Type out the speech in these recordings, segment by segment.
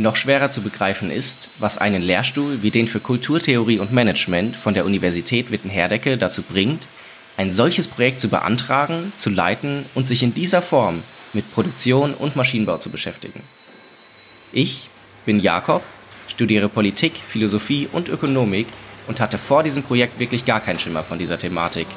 Noch schwerer zu begreifen ist, was einen Lehrstuhl wie den für Kulturtheorie und Management von der Universität Witten-Herdecke dazu bringt, ein solches Projekt zu beantragen, zu leiten und sich in dieser Form mit Produktion und Maschinenbau zu beschäftigen. Ich bin Jakob, studiere Politik, Philosophie und Ökonomik und hatte vor diesem Projekt wirklich gar keinen Schimmer von dieser Thematik.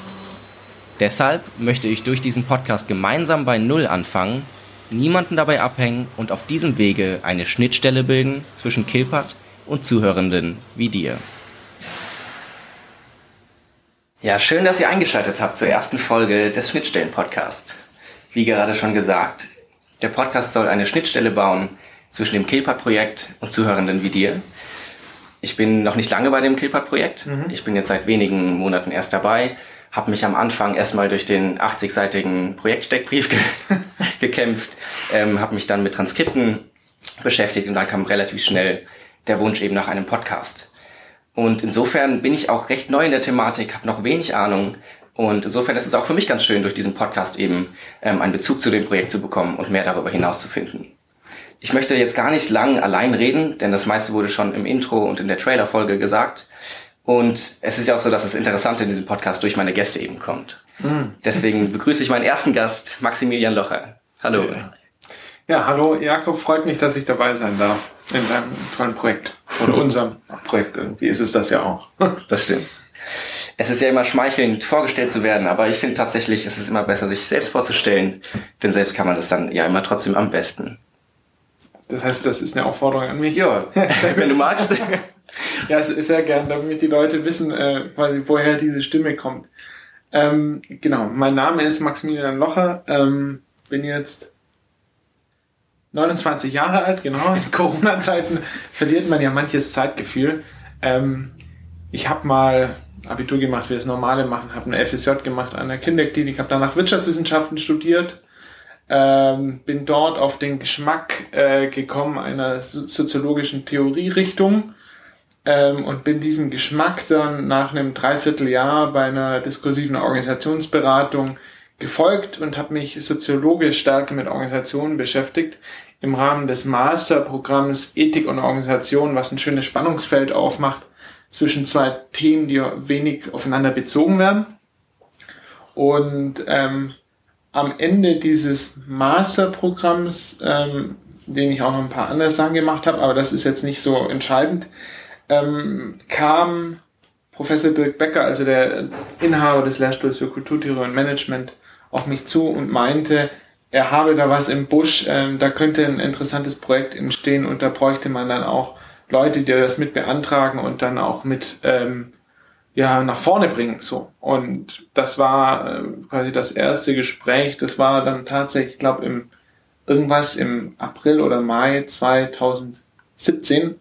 Deshalb möchte ich durch diesen Podcast gemeinsam bei Null anfangen niemanden dabei abhängen und auf diesem Wege eine Schnittstelle bilden zwischen Kilpat und Zuhörenden wie dir. Ja, schön, dass ihr eingeschaltet habt zur ersten Folge des Schnittstellen-Podcasts. Wie gerade schon gesagt, der Podcast soll eine Schnittstelle bauen zwischen dem Kilpat-Projekt und Zuhörenden wie dir. Ich bin noch nicht lange bei dem Kilpat-Projekt. Mhm. Ich bin jetzt seit wenigen Monaten erst dabei habe mich am Anfang erstmal durch den 80-seitigen Projektsteckbrief ge gekämpft, ähm, habe mich dann mit Transkripten beschäftigt und dann kam relativ schnell der Wunsch eben nach einem Podcast. Und insofern bin ich auch recht neu in der Thematik, habe noch wenig Ahnung und insofern ist es auch für mich ganz schön, durch diesen Podcast eben ähm, einen Bezug zu dem Projekt zu bekommen und mehr darüber hinaus zu finden. Ich möchte jetzt gar nicht lang allein reden, denn das meiste wurde schon im Intro und in der Trailer-Folge gesagt. Und es ist ja auch so, dass das Interessante in diesem Podcast durch meine Gäste eben kommt. Mhm. Deswegen begrüße ich meinen ersten Gast, Maximilian Locher. Hallo. Ja. hallo Jakob, freut mich, dass ich dabei sein darf in deinem tollen Projekt. Oder unserem Projekt. Irgendwie ist es das ja auch. Das stimmt. Es ist ja immer schmeichelnd, vorgestellt zu werden, aber ich finde tatsächlich, es ist immer besser, sich selbst vorzustellen, denn selbst kann man das dann ja immer trotzdem am besten. Das heißt, das ist eine Aufforderung an mich? Ja, wenn du magst. ja, es ist sehr gern, damit die Leute wissen, äh, woher diese Stimme kommt. Ähm, genau, mein Name ist Maximilian Locher, ähm, bin jetzt 29 Jahre alt, genau. In Corona-Zeiten verliert man ja manches Zeitgefühl. Ähm, ich habe mal Abitur gemacht, wie das Normale machen, habe eine FSJ gemacht an der Kinderklinik, habe danach Wirtschaftswissenschaften studiert, ähm, bin dort auf den Geschmack äh, gekommen einer soziologischen Theorierichtung ähm, und bin diesem Geschmack dann nach einem Dreivierteljahr bei einer diskursiven Organisationsberatung gefolgt und habe mich soziologisch stärker mit Organisationen beschäftigt im Rahmen des Masterprogramms Ethik und Organisation, was ein schönes Spannungsfeld aufmacht zwischen zwei Themen, die wenig aufeinander bezogen werden. Und ähm, am Ende dieses Masterprogramms, ähm, den ich auch noch ein paar andere Sachen gemacht habe, aber das ist jetzt nicht so entscheidend, ähm, kam Professor Dirk Becker, also der Inhaber des Lehrstuhls für Kulturtheorie und Management, auf mich zu und meinte, er habe da was im Busch, ähm, da könnte ein interessantes Projekt entstehen und da bräuchte man dann auch Leute, die das mit beantragen und dann auch mit ähm, ja nach vorne bringen so. Und das war äh, quasi das erste Gespräch. Das war dann tatsächlich ich glaube im irgendwas im April oder Mai 2017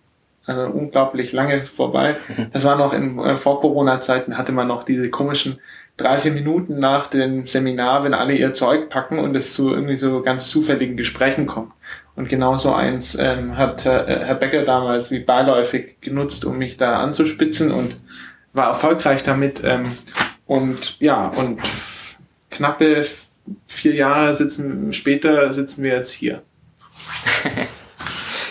also unglaublich lange vorbei. Das war noch in äh, vor Corona-Zeiten hatte man noch diese komischen drei, vier Minuten nach dem Seminar, wenn alle ihr Zeug packen und es zu irgendwie so ganz zufälligen Gesprächen kommt. Und genau so eins ähm, hat äh, Herr Becker damals wie beiläufig genutzt, um mich da anzuspitzen und war erfolgreich damit. Ähm, und ja, und knappe vier Jahre sitzen später sitzen wir jetzt hier.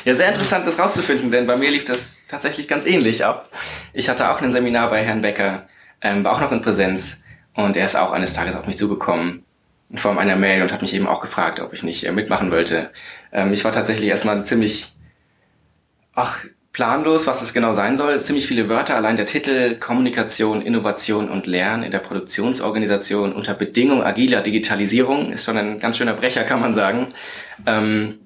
Ja, sehr interessant, das rauszufinden, denn bei mir lief das tatsächlich ganz ähnlich ab. Ich hatte auch ein Seminar bei Herrn Becker, ähm, war auch noch in Präsenz und er ist auch eines Tages auf mich zugekommen in Form einer Mail und hat mich eben auch gefragt, ob ich nicht äh, mitmachen wollte. Ähm, ich war tatsächlich erstmal ziemlich, ach, planlos, was es genau sein soll. Ziemlich viele Wörter, allein der Titel Kommunikation, Innovation und Lernen in der Produktionsorganisation unter Bedingung agiler Digitalisierung ist schon ein ganz schöner Brecher, kann man sagen. Ähm,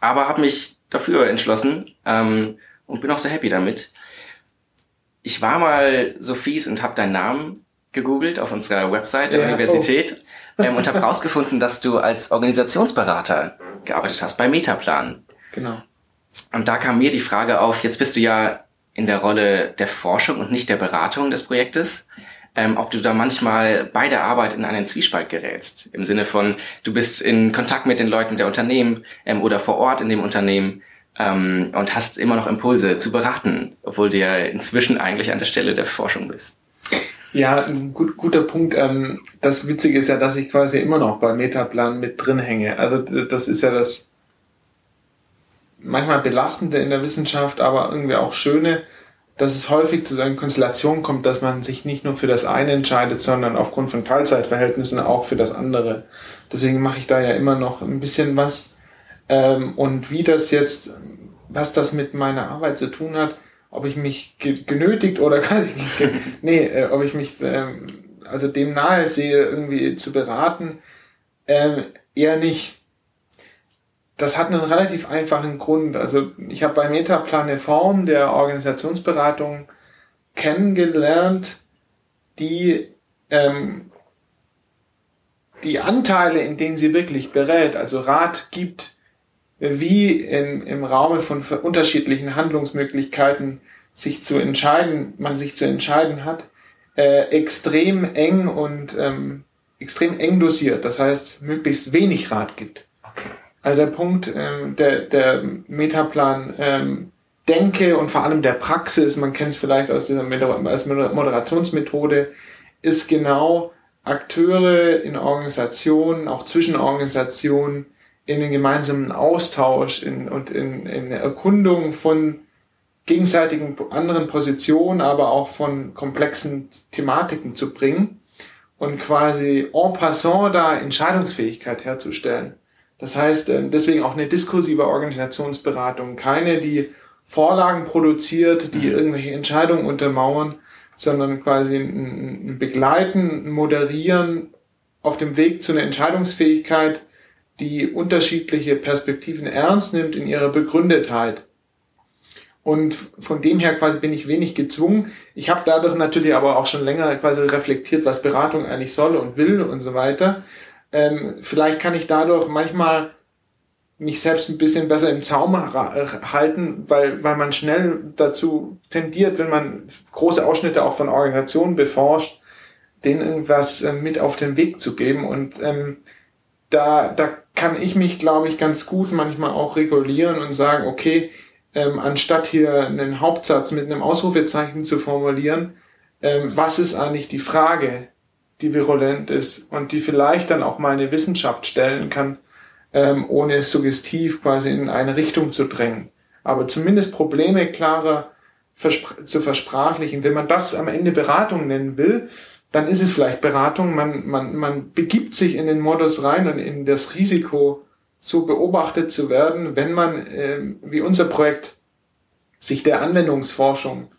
aber habe mich dafür entschlossen ähm, und bin auch sehr happy damit. Ich war mal so fies und habe deinen Namen gegoogelt auf unserer Website der ja, Universität oh. ähm, und habe herausgefunden, dass du als Organisationsberater gearbeitet hast bei Metaplan. Genau. Und da kam mir die Frage auf, jetzt bist du ja in der Rolle der Forschung und nicht der Beratung des Projektes. Ähm, ob du da manchmal bei der Arbeit in einen Zwiespalt gerätst. Im Sinne von, du bist in Kontakt mit den Leuten der Unternehmen ähm, oder vor Ort in dem Unternehmen ähm, und hast immer noch Impulse zu beraten, obwohl du ja inzwischen eigentlich an der Stelle der Forschung bist. Ja, ein gut, guter Punkt. Ähm, das Witzige ist ja, dass ich quasi immer noch bei Metaplan mit drin hänge. Also das ist ja das manchmal belastende in der Wissenschaft, aber irgendwie auch schöne, dass es häufig zu so einer Konstellation kommt, dass man sich nicht nur für das eine entscheidet, sondern aufgrund von Teilzeitverhältnissen auch für das andere. Deswegen mache ich da ja immer noch ein bisschen was. Ähm, und wie das jetzt, was das mit meiner Arbeit zu tun hat, ob ich mich genötigt oder nee, äh, ob ich mich ähm, also dem nahe sehe, irgendwie zu beraten, ähm, eher nicht. Das hat einen relativ einfachen Grund. Also ich habe bei Metaplan eine Form der Organisationsberatung kennengelernt, die ähm, die Anteile, in denen sie wirklich berät, also Rat gibt, wie in, im Raume von unterschiedlichen Handlungsmöglichkeiten sich zu entscheiden, man sich zu entscheiden hat, äh, extrem eng und ähm, extrem eng dosiert. Das heißt, möglichst wenig Rat gibt. Also der Punkt ähm, der, der Metaplan ähm, Denke und vor allem der Praxis, man kennt es vielleicht aus dieser als Moderationsmethode, ist genau Akteure in Organisationen, auch zwischen Organisationen, in den gemeinsamen Austausch in, und in, in Erkundung von gegenseitigen anderen Positionen, aber auch von komplexen Thematiken zu bringen und quasi en passant da Entscheidungsfähigkeit herzustellen. Das heißt, äh, deswegen auch eine diskursive Organisationsberatung, keine, die Vorlagen produziert, die mhm. irgendwelche Entscheidungen untermauern, sondern quasi ein Begleiten, ein Moderieren auf dem Weg zu einer Entscheidungsfähigkeit, die unterschiedliche Perspektiven ernst nimmt in ihrer Begründetheit. Und von dem her quasi bin ich wenig gezwungen. Ich habe dadurch natürlich aber auch schon länger quasi reflektiert, was Beratung eigentlich soll und will und so weiter. Ähm, vielleicht kann ich dadurch manchmal mich selbst ein bisschen besser im Zaum halten, weil, weil man schnell dazu tendiert, wenn man große Ausschnitte auch von Organisationen beforscht, denen irgendwas äh, mit auf den Weg zu geben. Und ähm, da, da kann ich mich, glaube ich, ganz gut manchmal auch regulieren und sagen, okay, ähm, anstatt hier einen Hauptsatz mit einem Ausrufezeichen zu formulieren, ähm, was ist eigentlich die Frage, die virulent ist und die vielleicht dann auch mal eine Wissenschaft stellen kann, ähm, ohne suggestiv quasi in eine Richtung zu drängen. Aber zumindest Probleme klarer verspr zu versprachlichen. Wenn man das am Ende Beratung nennen will, dann ist es vielleicht Beratung. Man, man, man begibt sich in den Modus rein und in das Risiko, so beobachtet zu werden, wenn man, äh, wie unser Projekt, sich der Anwendungsforschung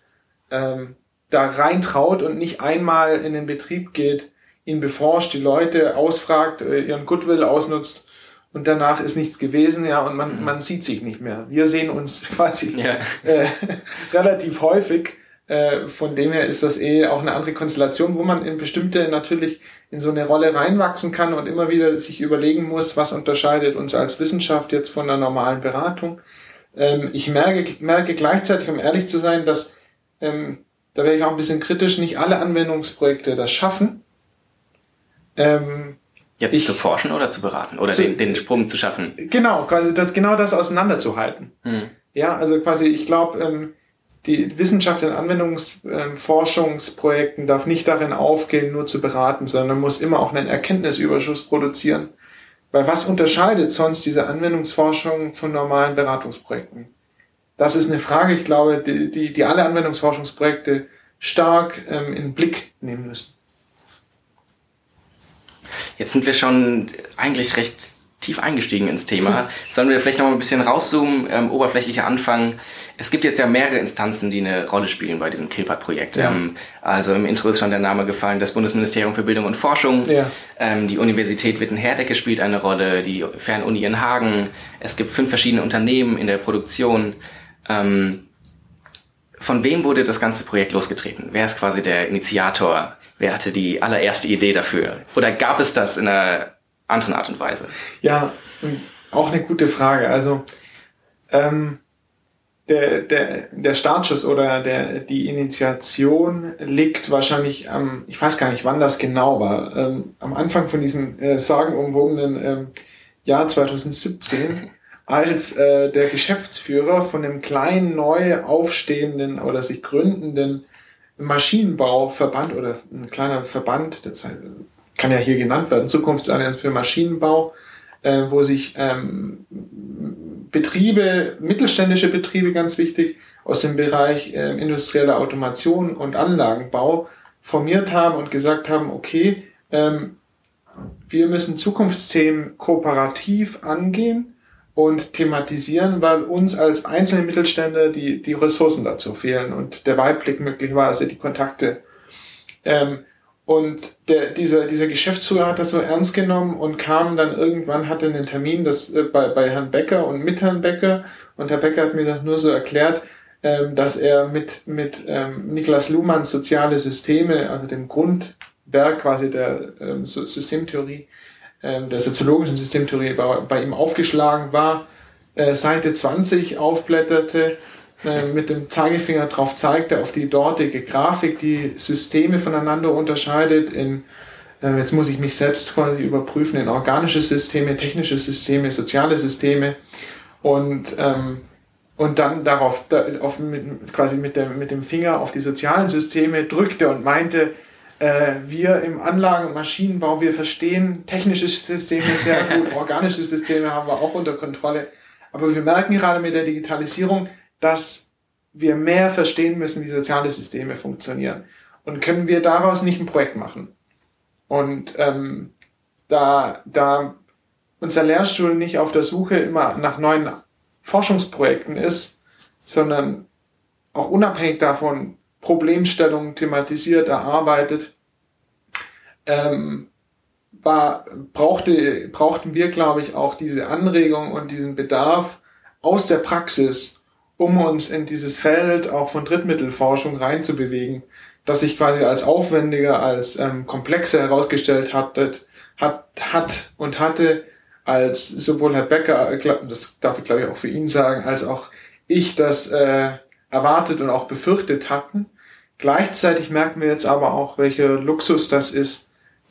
ähm, da reintraut und nicht einmal in den Betrieb geht, ihn beforscht, die Leute ausfragt, äh, ihren Goodwill ausnutzt und danach ist nichts gewesen, ja, und man, mhm. man sieht sich nicht mehr. Wir sehen uns quasi ja. äh, relativ häufig äh, von dem her ist das eh auch eine andere Konstellation, wo man in bestimmte natürlich in so eine Rolle reinwachsen kann und immer wieder sich überlegen muss, was unterscheidet uns als Wissenschaft jetzt von einer normalen Beratung. Ähm, ich merke, merke gleichzeitig, um ehrlich zu sein, dass, ähm, da wäre ich auch ein bisschen kritisch, nicht alle Anwendungsprojekte das schaffen. Ähm, Jetzt ich, zu forschen oder zu beraten oder zu, den, den Sprung zu schaffen. Genau, quasi das, genau das auseinanderzuhalten. Hm. Ja, also quasi, ich glaube, ähm, die Wissenschaft in Anwendungsforschungsprojekten darf nicht darin aufgehen, nur zu beraten, sondern muss immer auch einen Erkenntnisüberschuss produzieren. Weil was unterscheidet sonst diese Anwendungsforschung von normalen Beratungsprojekten? Das ist eine Frage, ich glaube, die, die, die alle Anwendungsforschungsprojekte stark ähm, in den Blick nehmen müssen. Jetzt sind wir schon eigentlich recht tief eingestiegen ins Thema. Sollen wir vielleicht noch mal ein bisschen rauszoomen, ähm, oberflächlicher anfangen? Es gibt jetzt ja mehrere Instanzen, die eine Rolle spielen bei diesem Kilpat-Projekt. Ja. Ähm, also im Intro ist schon der Name gefallen, das Bundesministerium für Bildung und Forschung. Ja. Ähm, die Universität Witten-Herdecke spielt eine Rolle, die Fernuni in Hagen. Es gibt fünf verschiedene Unternehmen in der Produktion. Ähm, von wem wurde das ganze Projekt losgetreten? Wer ist quasi der Initiator? Wer hatte die allererste Idee dafür? Oder gab es das in einer anderen Art und Weise? Ja, auch eine gute Frage. Also ähm, der, der, der Startschuss oder der, die Initiation liegt wahrscheinlich am, ich weiß gar nicht, wann das genau war, ähm, am Anfang von diesem äh, sagenumwogenen ähm, Jahr 2017, als äh, der Geschäftsführer von einem kleinen, neu aufstehenden oder sich gründenden Maschinenbauverband oder ein kleiner Verband, das kann ja hier genannt werden, Zukunftsallianz für Maschinenbau, äh, wo sich ähm, Betriebe, mittelständische Betriebe ganz wichtig, aus dem Bereich äh, industrieller Automation und Anlagenbau formiert haben und gesagt haben, okay, ähm, wir müssen Zukunftsthemen kooperativ angehen und thematisieren, weil uns als einzelne Mittelständler die, die Ressourcen dazu fehlen und der Weitblick möglicherweise die Kontakte. Ähm, und der, dieser, dieser Geschäftsführer hat das so ernst genommen und kam dann irgendwann, hatte einen Termin das, äh, bei, bei Herrn Becker und mit Herrn Becker. Und Herr Becker hat mir das nur so erklärt, ähm, dass er mit, mit ähm, Niklas Luhmanns soziale Systeme, also dem Grundwerk quasi der ähm, Systemtheorie, ähm, der soziologischen Systemtheorie bei, bei ihm aufgeschlagen war, äh, Seite 20 aufblätterte äh, mit dem Zeigefinger drauf zeigte, auf die dortige Grafik, die Systeme voneinander unterscheidet in, äh, jetzt muss ich mich selbst quasi überprüfen, in organische Systeme, technische Systeme, soziale Systeme und, ähm, und dann darauf, da, auf, mit, quasi mit dem, mit dem Finger auf die sozialen Systeme drückte und meinte, äh, wir im Anlagen- und Maschinenbau, wir verstehen technische Systeme sehr gut, organische Systeme haben wir auch unter Kontrolle. Aber wir merken gerade mit der Digitalisierung, dass wir mehr verstehen müssen, wie soziale Systeme funktionieren. Und können wir daraus nicht ein Projekt machen? Und ähm, da, da unser Lehrstuhl nicht auf der Suche immer nach neuen Forschungsprojekten ist, sondern auch unabhängig davon Problemstellungen thematisiert, erarbeitet, ähm, war, brauchte, brauchten wir, glaube ich, auch diese Anregung und diesen Bedarf aus der Praxis um uns in dieses Feld auch von Drittmittelforschung reinzubewegen, das sich quasi als aufwendiger, als ähm, komplexer herausgestellt hat, hat, hat und hatte, als sowohl Herr Becker, das darf ich glaube ich auch für ihn sagen, als auch ich das äh, erwartet und auch befürchtet hatten. Gleichzeitig merken wir jetzt aber auch, welcher Luxus das ist,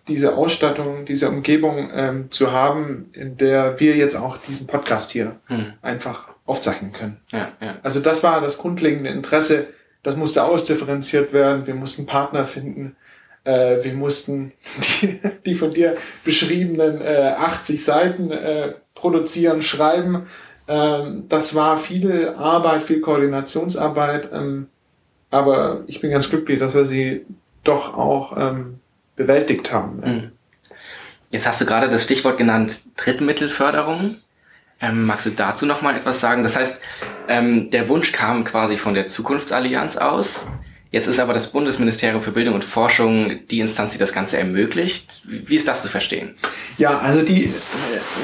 diese Ausstattung, diese Umgebung ähm, zu haben, in der wir jetzt auch diesen Podcast hier hm. einfach aufzeichnen können. Ja, ja. Also das war das grundlegende Interesse. Das musste ausdifferenziert werden. Wir mussten Partner finden. Äh, wir mussten die, die von dir beschriebenen äh, 80 Seiten äh, produzieren, schreiben. Ähm, das war viel Arbeit, viel Koordinationsarbeit. Ähm, aber ich bin ganz glücklich, dass wir sie doch auch ähm, bewältigt haben. Mhm. Jetzt hast du gerade das Stichwort genannt, Drittmittelförderung. Ähm, magst du dazu noch mal etwas sagen? Das heißt, ähm, der Wunsch kam quasi von der Zukunftsallianz aus. Jetzt ist aber das Bundesministerium für Bildung und Forschung die Instanz, die das Ganze ermöglicht. Wie ist das zu verstehen? Ja, also die,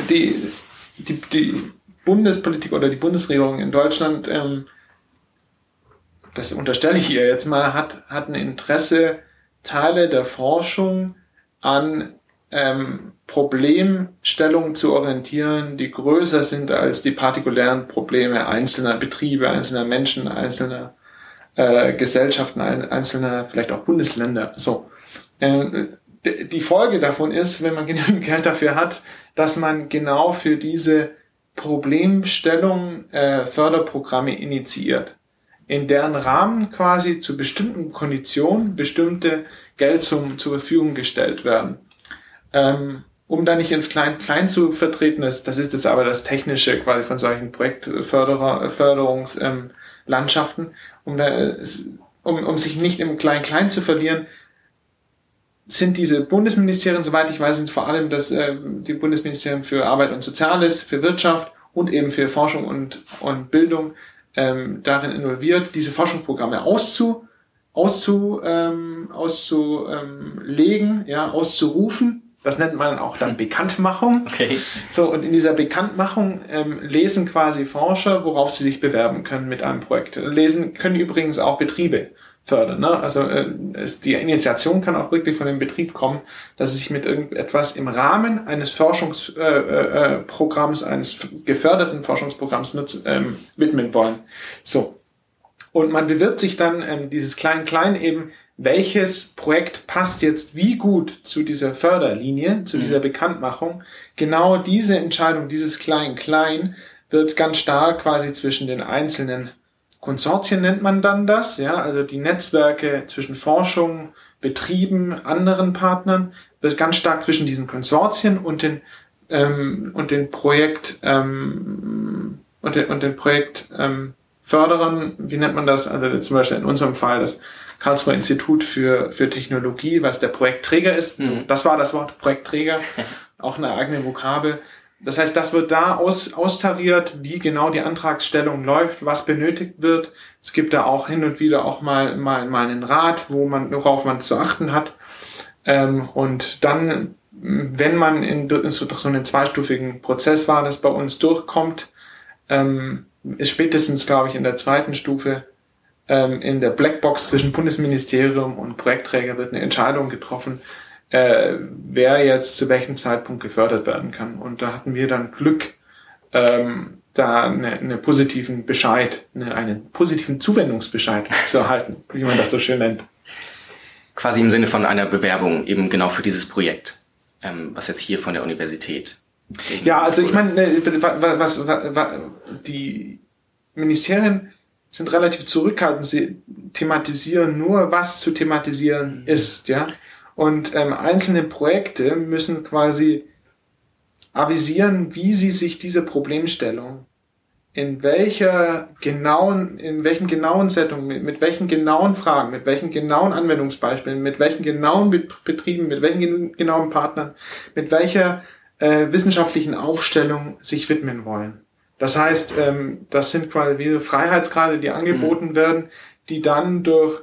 die, die, die Bundespolitik oder die Bundesregierung in Deutschland, ähm, das unterstelle ich ihr jetzt mal, hat, hat ein Interesse, Teile der Forschung an ähm, Problemstellungen zu orientieren, die größer sind als die partikulären Probleme einzelner Betriebe, einzelner Menschen, einzelner äh, Gesellschaften, einzelner vielleicht auch Bundesländer. So. Ähm, die Folge davon ist, wenn man genügend Geld dafür hat, dass man genau für diese Problemstellung äh, Förderprogramme initiiert, in deren Rahmen quasi zu bestimmten Konditionen bestimmte Geldsummen zur Verfügung gestellt werden. Ähm, um da nicht ins Klein-Klein zu vertreten, das, das ist jetzt aber das Technische quasi von solchen Projektförderungslandschaften, ähm, um, da, um, um sich nicht im Klein-Klein zu verlieren, sind diese Bundesministerien, soweit ich weiß, sind vor allem das, äh, die Bundesministerien für Arbeit und Soziales, für Wirtschaft und eben für Forschung und, und Bildung ähm, darin involviert, diese Forschungsprogramme auszu, auszu, ähm, auszulegen, ja, auszurufen Das nennt man auch dann Bekanntmachung. Okay. So, und in dieser Bekanntmachung ähm, lesen quasi Forscher, worauf sie sich bewerben können mit einem Projekt. Lesen können übrigens auch Betriebe fördern. Ne? Also äh, es, die Initiation kann auch wirklich von dem Betrieb kommen, dass sie sich mit irgendetwas im Rahmen eines Forschungsprogramms, äh, äh, eines geförderten Forschungsprogramms nutz, ähm, widmen wollen. So. Und man bewirbt sich dann ähm, dieses Klein-Klein eben, welches Projekt passt jetzt wie gut zu dieser Förderlinie, zu mhm. dieser Bekanntmachung. Genau diese Entscheidung, dieses Klein-Klein, wird ganz stark quasi zwischen den einzelnen Konsortien nennt man dann das, ja, also die Netzwerke zwischen Forschung, Betrieben, anderen Partnern, wird ganz stark zwischen diesen Konsortien und den ähm, und den Projekt ähm, und den, und den Projekt ähm, Förderern, wie nennt man das? Also zum Beispiel in unserem Fall das Karlsruher Institut für, für Technologie, was der Projektträger ist. Mhm. So, das war das Wort Projektträger, auch eine eigene Vokabel. Das heißt, das wird da aus, austariert, wie genau die Antragsstellung läuft, was benötigt wird. Es gibt da auch hin und wieder auch mal, mal, mal einen Rat, wo man, worauf man zu achten hat. Ähm, und dann, wenn man in, in so, so einen zweistufigen Prozess war, das bei uns durchkommt, ähm, ist spätestens, glaube ich, in der zweiten Stufe ähm, in der Blackbox zwischen Bundesministerium und Projektträger wird eine Entscheidung getroffen, äh, wer jetzt zu welchem Zeitpunkt gefördert werden kann. Und da hatten wir dann Glück, ähm, da eine, eine positiven Bescheid, eine, einen positiven Zuwendungsbescheid zu erhalten, wie man das so schön nennt. Quasi im Sinne von einer Bewerbung eben genau für dieses Projekt, ähm, was jetzt hier von der Universität. Ja, also ich meine, ne, was, was, was, die Ministerien sind relativ zurückhaltend. Sie thematisieren nur, was zu thematisieren mhm. ist, ja. Und ähm, einzelne Projekte müssen quasi avisieren, wie sie sich diese Problemstellung in welcher genauen, in welchem genauen Setting, mit, mit welchen genauen Fragen, mit welchen genauen Anwendungsbeispielen, mit welchen genauen Betrieben, mit welchen genauen Partnern, mit welcher äh, wissenschaftlichen Aufstellung sich widmen wollen. Das heißt, ähm, das sind quasi Freiheitsgrade, die angeboten mhm. werden, die dann durch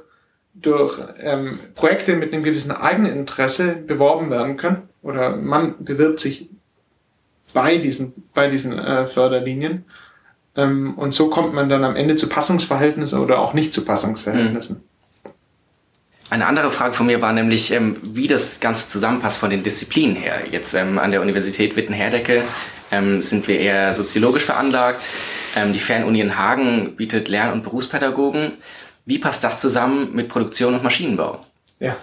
durch ähm, Projekte mit einem gewissen Eigeninteresse beworben werden können oder man bewirbt sich bei diesen, bei diesen äh, Förderlinien. Ähm, und so kommt man dann am Ende zu Passungsverhältnissen oder auch nicht zu Passungsverhältnissen. Hm. Eine andere Frage von mir war nämlich, ähm, wie das Ganze zusammenpasst von den Disziplinen her. Jetzt ähm, an der Universität Witten-Herdecke ähm, sind wir eher soziologisch veranlagt. Ähm, die Fernuni in Hagen bietet Lern- und Berufspädagogen. Wie passt das zusammen mit Produktion und Maschinenbau? Ja.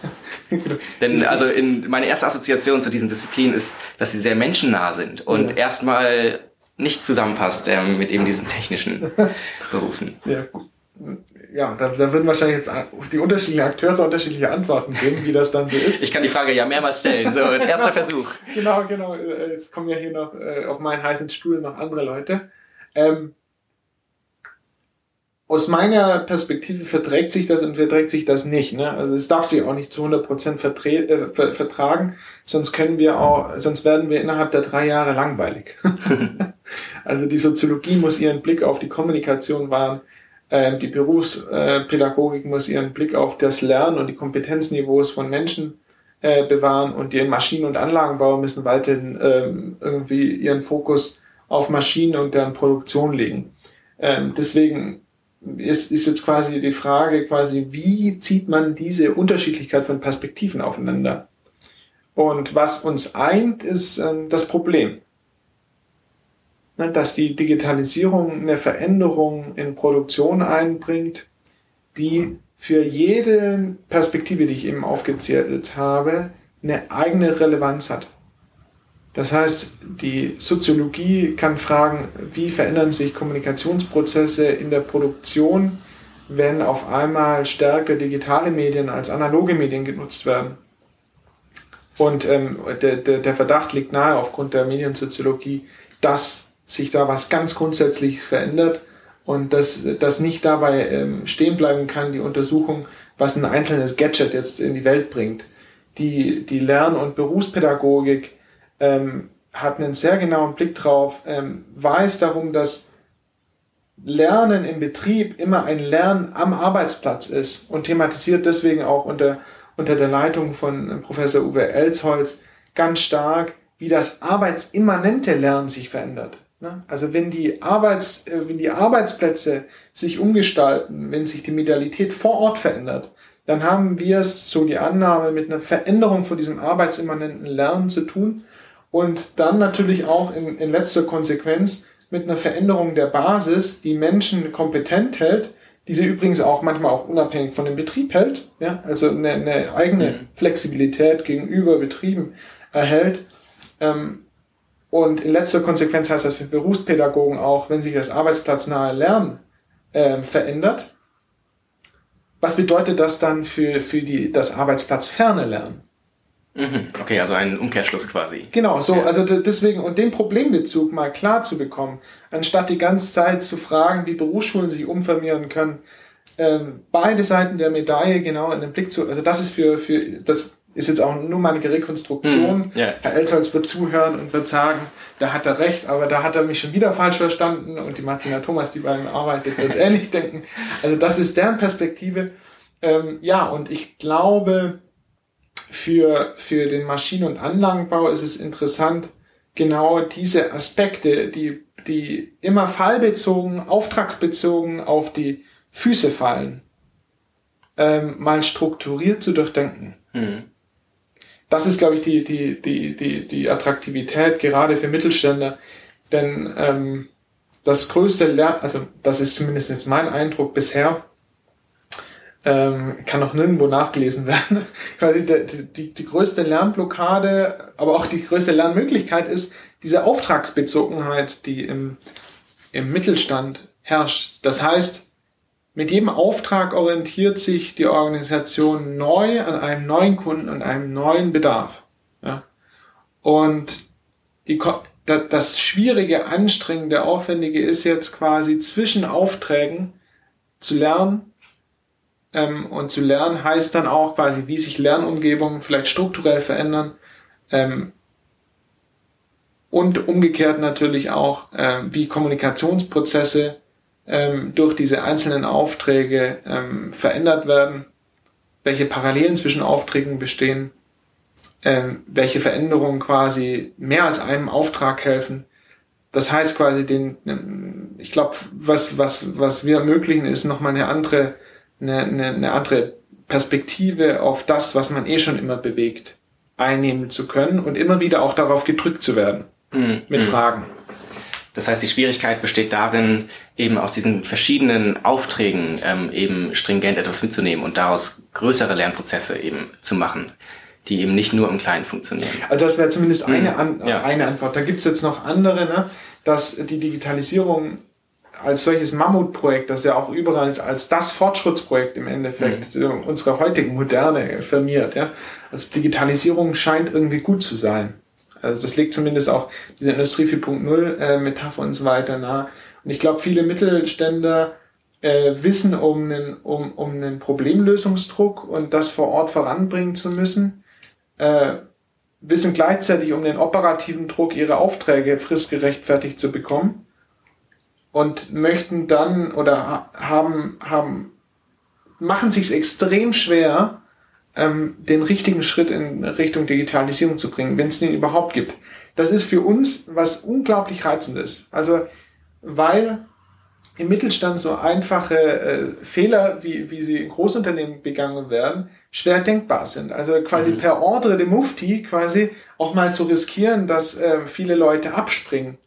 Denn also in meine erste Assoziation zu diesen Disziplinen ist, dass sie sehr menschennah sind und ja. erstmal nicht zusammenpasst ähm, mit eben diesen technischen Berufen. Ja, ja da, da würden wahrscheinlich jetzt die unterschiedlichen Akteure unterschiedliche Antworten geben, wie das dann so ist. Ich kann die Frage ja mehrmals stellen. So, erster Versuch. Genau, genau. Es kommen ja hier noch äh, auf meinen heißen Stuhl noch andere Leute. Ähm, aus meiner Perspektive verträgt sich das und verträgt sich das nicht. Ne? Also es darf sich auch nicht zu 100% vertre äh, ver vertragen, sonst können wir auch, sonst werden wir innerhalb der drei Jahre langweilig. also die Soziologie muss ihren Blick auf die Kommunikation wahren, äh, die Berufspädagogik muss ihren Blick auf das Lernen und die Kompetenzniveaus von Menschen äh, bewahren und die Maschinen- und Anlagenbau müssen weiterhin äh, irgendwie ihren Fokus auf Maschinen und deren Produktion legen. Ähm, deswegen ist, ist jetzt quasi die Frage, quasi, wie zieht man diese Unterschiedlichkeit von Perspektiven aufeinander? Und was uns eint, ist das Problem. Ne, dass die Digitalisierung eine Veränderung in Produktion einbringt, die für jede Perspektive, die ich eben aufgezählt habe, eine eigene Relevanz hat. Das heißt, die Soziologie kann fragen, wie verändern sich Kommunikationsprozesse in der Produktion, wenn auf einmal stärker digitale Medien als analoge Medien genutzt werden. Und ähm, der, der, der Verdacht liegt nahe aufgrund der Mediensoziologie, dass sich da was ganz grundsätzlich verändert und dass das nicht dabei ähm, stehen bleiben kann, die Untersuchung, was ein einzelnes Gadget jetzt in die Welt bringt. Die, die Lern- und Berufspädagogik ähm, hat einen sehr genauen Blick drauf, ähm, weiß darum, dass Lernen im Betrieb immer ein Lernen am Arbeitsplatz ist und thematisiert deswegen auch unter, unter der Leitung von Professor Uwe Elsholz ganz stark, wie das arbeitsimmanente Lernen sich verändert. Ne? Also wenn die, Arbeits, äh, wenn die Arbeitsplätze sich umgestalten, wenn sich die Medialität vor Ort verändert, dann haben wir es, so die Annahme, mit einer Veränderung von diesem arbeitsimmanenten Lernen zu tun und dann natürlich auch in, in letzter Konsequenz mit einer Veränderung der Basis, die Menschen kompetent hält, die sie übrigens auch manchmal auch unabhängig von dem Betrieb hält, ja, also eine, eine eigene mhm. Flexibilität gegenüber Betrieben erhält. Ähm, und in letzter Konsequenz heißt das für Berufspädagogen auch, wenn sich das arbeitsplatznahe Lernen äh, verändert, was bedeutet das dann für, für die, das arbeitsplatzferne Lernen? Mhm. Okay, also ein Umkehrschluss quasi. Genau, so, also deswegen, und den Problembezug mal klar zu bekommen, anstatt die ganze Zeit zu fragen, wie Berufsschulen sich umformieren können, ähm, beide Seiten der Medaille genau in den Blick zu, also das ist für, für, das ist jetzt auch nur mal eine Rekonstruktion. Mhm, yeah. Herr Elsholz wird zuhören und wird sagen, da hat er recht, aber da hat er mich schon wieder falsch verstanden und die Martina Thomas, die bei ihm arbeitet, wird ähnlich denken. Also das ist deren Perspektive. Ähm, ja, und ich glaube, für, für den Maschinen- und Anlagenbau ist es interessant, genau diese Aspekte, die, die immer fallbezogen, auftragsbezogen auf die Füße fallen, ähm, mal strukturiert zu durchdenken. Mhm. Das ist, glaube ich, die, die, die, die, die Attraktivität gerade für Mittelständler. Denn ähm, das größte Lern, also das ist zumindest jetzt mein Eindruck bisher, ähm, kann auch nirgendwo nachgelesen werden. Die, die, die größte Lernblockade, aber auch die größte Lernmöglichkeit ist diese Auftragsbezogenheit, die im, im Mittelstand herrscht. Das heißt, mit jedem Auftrag orientiert sich die Organisation neu an einem neuen Kunden und einem neuen Bedarf. Ja? Und die, das schwierige, anstrengende, aufwendige ist jetzt quasi zwischen Aufträgen zu lernen, ähm, und zu lernen heißt dann auch quasi, wie sich Lernumgebungen vielleicht strukturell verändern. Ähm, und umgekehrt natürlich auch, äh, wie Kommunikationsprozesse ähm, durch diese einzelnen Aufträge ähm, verändert werden, welche Parallelen zwischen Aufträgen bestehen, ähm, welche Veränderungen quasi mehr als einem Auftrag helfen. Das heißt quasi den, ich glaube, was, was, was wir ermöglichen, ist nochmal eine andere eine, eine, eine andere Perspektive auf das, was man eh schon immer bewegt, einnehmen zu können und immer wieder auch darauf gedrückt zu werden mhm. mit. Fragen. Das heißt, die Schwierigkeit besteht darin, eben aus diesen verschiedenen Aufträgen ähm, eben stringent etwas mitzunehmen und daraus größere Lernprozesse eben zu machen, die eben nicht nur im Kleinen funktionieren. Also das wäre zumindest eine, mhm. An ja. eine Antwort. Da gibt's jetzt noch andere, ne? dass die Digitalisierung als solches Mammutprojekt, das ja auch überall als, als das Fortschrittsprojekt im Endeffekt mhm. unserer heutigen Moderne firmiert. Ja? Also Digitalisierung scheint irgendwie gut zu sein. Also das legt zumindest auch diese Industrie 4.0 äh, und so weiter nahe. Und ich glaube, viele Mittelständler äh, wissen um einen, um, um einen Problemlösungsdruck und das vor Ort voranbringen zu müssen, äh, wissen gleichzeitig um den operativen Druck, ihre Aufträge fristgerechtfertigt zu bekommen und möchten dann oder haben, haben, machen sich extrem schwer, ähm, den richtigen Schritt in Richtung Digitalisierung zu bringen, wenn es den überhaupt gibt. Das ist für uns was unglaublich Reizendes. Also, weil im Mittelstand so einfache äh, Fehler, wie, wie sie in Großunternehmen begangen werden, schwer denkbar sind. Also quasi mhm. per Ordre de Mufti quasi auch mal zu riskieren, dass äh, viele Leute abspringen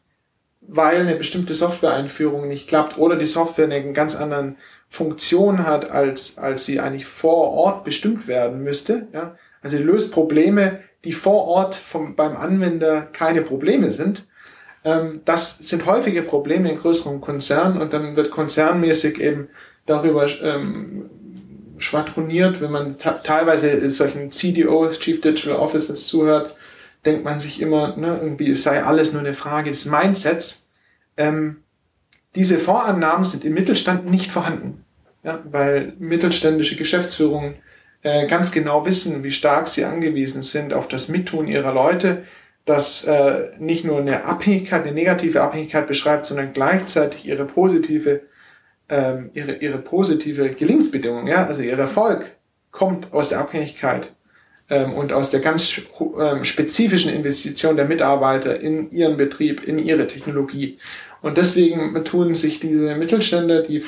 weil eine bestimmte Software-Einführung nicht klappt oder die Software eine ganz anderen Funktion hat, als, als sie eigentlich vor Ort bestimmt werden müsste. Ja? Also löst Probleme, die vor Ort vom, beim Anwender keine Probleme sind. Ähm, das sind häufige Probleme in größeren Konzernen und dann wird konzernmäßig eben darüber ähm, schwadroniert, wenn man teilweise solchen CDOs, Chief Digital Officers zuhört, denkt man sich immer, ne, irgendwie es sei alles nur eine Frage des Mindsets. Ähm, diese Vorannahmen sind im Mittelstand nicht vorhanden, ja, weil mittelständische Geschäftsführungen äh, ganz genau wissen, wie stark sie angewiesen sind auf das Mittun ihrer Leute, das äh, nicht nur eine Abhängigkeit, eine negative Abhängigkeit beschreibt, sondern gleichzeitig ihre positive, ähm, ihre, ihre positive Gelingensbedingung, ja, also ihr Erfolg kommt aus der Abhängigkeit ähm, und aus der ganz ähm, spezifischen Investition der Mitarbeiter in ihren Betrieb, in ihre Technologie. Und deswegen tun sich diese Mittelständler, die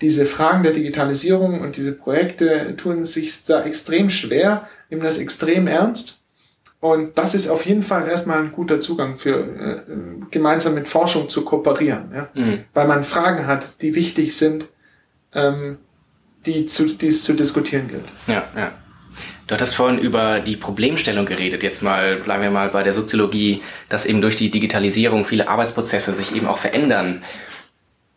diese Fragen der Digitalisierung und diese Projekte tun sich da extrem schwer, nehmen das extrem ernst. Und das ist auf jeden Fall erstmal ein guter Zugang für äh, gemeinsam mit Forschung zu kooperieren, ja? Mhm. weil man Fragen hat, die wichtig sind, ähm, die, zu, die es zu diskutieren gilt. Ja, ja. Du hattest vorhin über die Problemstellung geredet. Jetzt mal bleiben wir mal bei der Soziologie, dass eben durch die Digitalisierung viele Arbeitsprozesse sich eben auch verändern.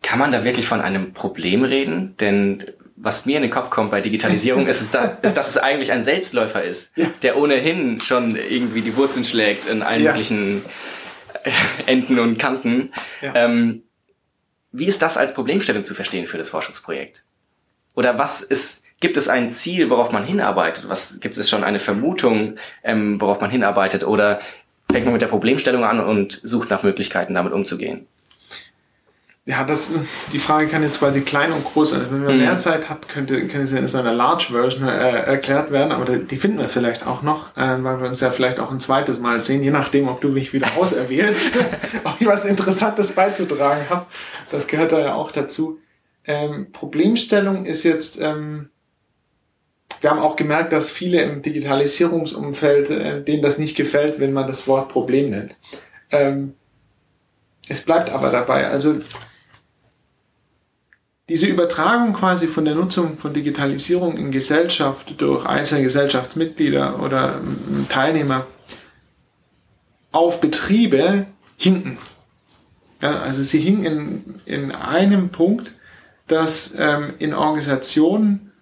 Kann man da wirklich von einem Problem reden? Denn was mir in den Kopf kommt bei Digitalisierung ist, ist, dass es eigentlich ein Selbstläufer ist, ja. der ohnehin schon irgendwie die Wurzeln schlägt in allen ja. möglichen Enden und Kanten. Ja. Ähm, wie ist das als Problemstellung zu verstehen für das Forschungsprojekt? Oder was ist, gibt es ein Ziel, worauf man hinarbeitet? Was gibt es schon eine Vermutung, ähm, worauf man hinarbeitet? Oder fängt man mit der Problemstellung an und sucht nach Möglichkeiten, damit umzugehen? Ja, das, die Frage kann jetzt quasi klein und groß sein. Wenn man mhm. mehr Zeit hat, könnte, könnte sie in so einer Large Version äh, erklärt werden, aber die finden wir vielleicht auch noch, äh, weil wir uns ja vielleicht auch ein zweites Mal sehen, je nachdem, ob du mich wieder auserwählst, ob ich was Interessantes beizutragen habe. Das gehört da ja auch dazu. Ähm, Problemstellung ist jetzt, ähm, wir haben auch gemerkt, dass viele im Digitalisierungsumfeld, äh, denen das nicht gefällt, wenn man das Wort Problem nennt. Ähm, es bleibt aber dabei. Also diese Übertragung quasi von der Nutzung von Digitalisierung in Gesellschaft durch einzelne Gesellschaftsmitglieder oder ähm, Teilnehmer auf Betriebe hinken. Ja, also sie hingen in, in einem Punkt, dass ähm, in Organisationen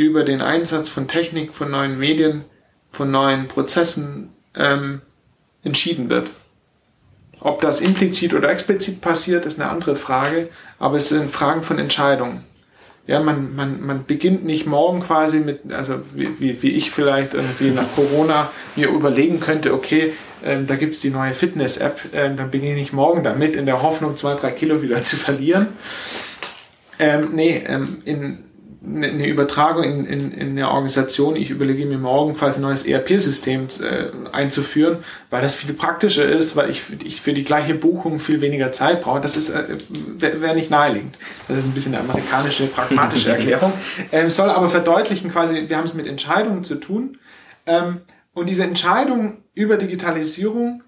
über den Einsatz von Technik, von neuen Medien, von neuen Prozessen ähm, entschieden wird. Ob das implizit oder explizit passiert, ist eine andere Frage, aber es sind Fragen von Entscheidungen. Ja, man, man, man beginnt nicht morgen quasi mit, also wie, wie, wie ich vielleicht irgendwie nach Corona mir überlegen könnte, okay, ähm, da gibt's die neue Fitness-App, ähm, dann beginne ich morgen damit in der Hoffnung, zwei, drei Kilo wieder zu verlieren. Ähm, nee, ähm, in, eine Übertragung in, in, in eine Organisation, ich überlege mir morgen quasi ein neues ERP-System äh, einzuführen, weil das viel praktischer ist, weil ich, ich für die gleiche Buchung viel weniger Zeit brauche. Das ist äh, wäre wär nicht naheliegend. Das ist ein bisschen eine amerikanische, pragmatische Erklärung. Ähm, soll aber verdeutlichen quasi, wir haben es mit Entscheidungen zu tun. Ähm, und diese Entscheidung über Digitalisierung